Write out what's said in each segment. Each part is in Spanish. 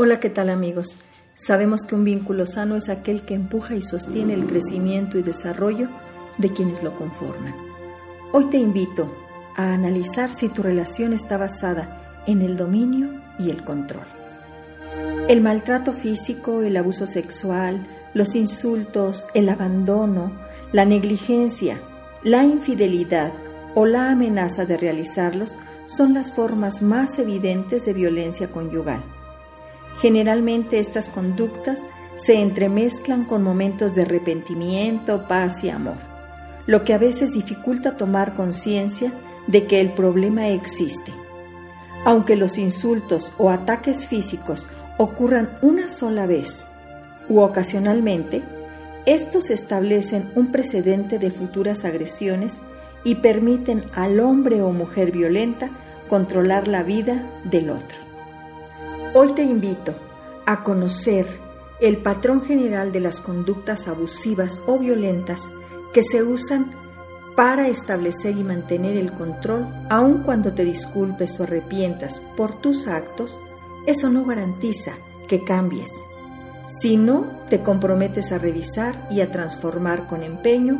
Hola, ¿qué tal amigos? Sabemos que un vínculo sano es aquel que empuja y sostiene el crecimiento y desarrollo de quienes lo conforman. Hoy te invito a analizar si tu relación está basada en el dominio y el control. El maltrato físico, el abuso sexual, los insultos, el abandono, la negligencia, la infidelidad o la amenaza de realizarlos son las formas más evidentes de violencia conyugal. Generalmente estas conductas se entremezclan con momentos de arrepentimiento, paz y amor, lo que a veces dificulta tomar conciencia de que el problema existe. Aunque los insultos o ataques físicos ocurran una sola vez u ocasionalmente, estos establecen un precedente de futuras agresiones y permiten al hombre o mujer violenta controlar la vida del otro. Hoy te invito a conocer el patrón general de las conductas abusivas o violentas que se usan para establecer y mantener el control, aun cuando te disculpes o arrepientas por tus actos, eso no garantiza que cambies. Si no, te comprometes a revisar y a transformar con empeño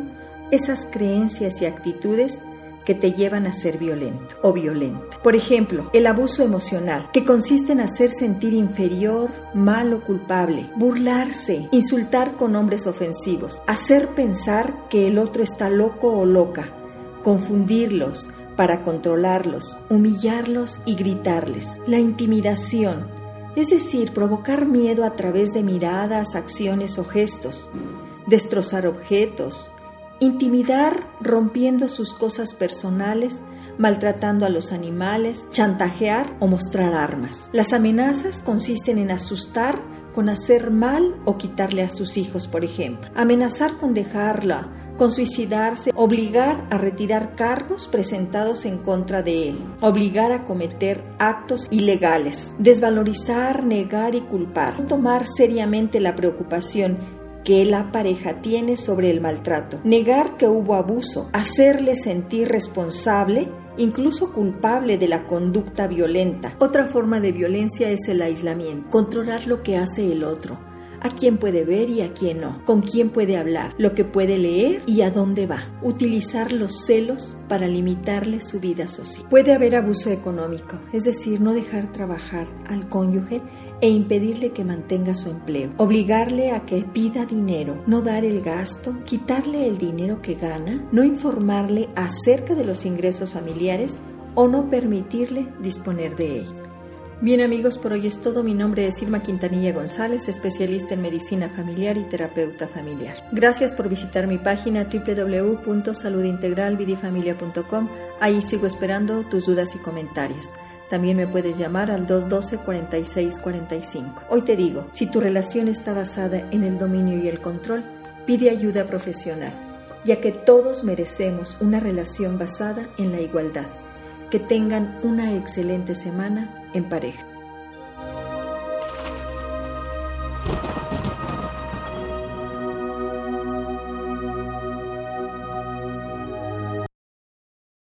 esas creencias y actitudes que te llevan a ser violento o violenta. Por ejemplo, el abuso emocional, que consiste en hacer sentir inferior, mal o culpable, burlarse, insultar con nombres ofensivos, hacer pensar que el otro está loco o loca, confundirlos para controlarlos, humillarlos y gritarles. La intimidación, es decir, provocar miedo a través de miradas, acciones o gestos, destrozar objetos, intimidar rompiendo sus cosas personales, maltratando a los animales, chantajear o mostrar armas. Las amenazas consisten en asustar con hacer mal o quitarle a sus hijos, por ejemplo. Amenazar con dejarla, con suicidarse, obligar a retirar cargos presentados en contra de él, obligar a cometer actos ilegales, desvalorizar, negar y culpar, tomar seriamente la preocupación que la pareja tiene sobre el maltrato, negar que hubo abuso, hacerle sentir responsable incluso culpable de la conducta violenta. Otra forma de violencia es el aislamiento, controlar lo que hace el otro, a quién puede ver y a quién no, con quién puede hablar, lo que puede leer y a dónde va, utilizar los celos para limitarle su vida social. Puede haber abuso económico, es decir, no dejar trabajar al cónyuge e impedirle que mantenga su empleo, obligarle a que pida dinero, no dar el gasto, quitarle el dinero que gana, no informarle acerca de los ingresos familiares o no permitirle disponer de ellos. Bien amigos, por hoy es todo. Mi nombre es Irma Quintanilla González, especialista en medicina familiar y terapeuta familiar. Gracias por visitar mi página www.saludintegralvidifamilia.com. Ahí sigo esperando tus dudas y comentarios. También me puedes llamar al 212-4645. Hoy te digo, si tu relación está basada en el dominio y el control, pide ayuda profesional, ya que todos merecemos una relación basada en la igualdad. Que tengan una excelente semana en pareja.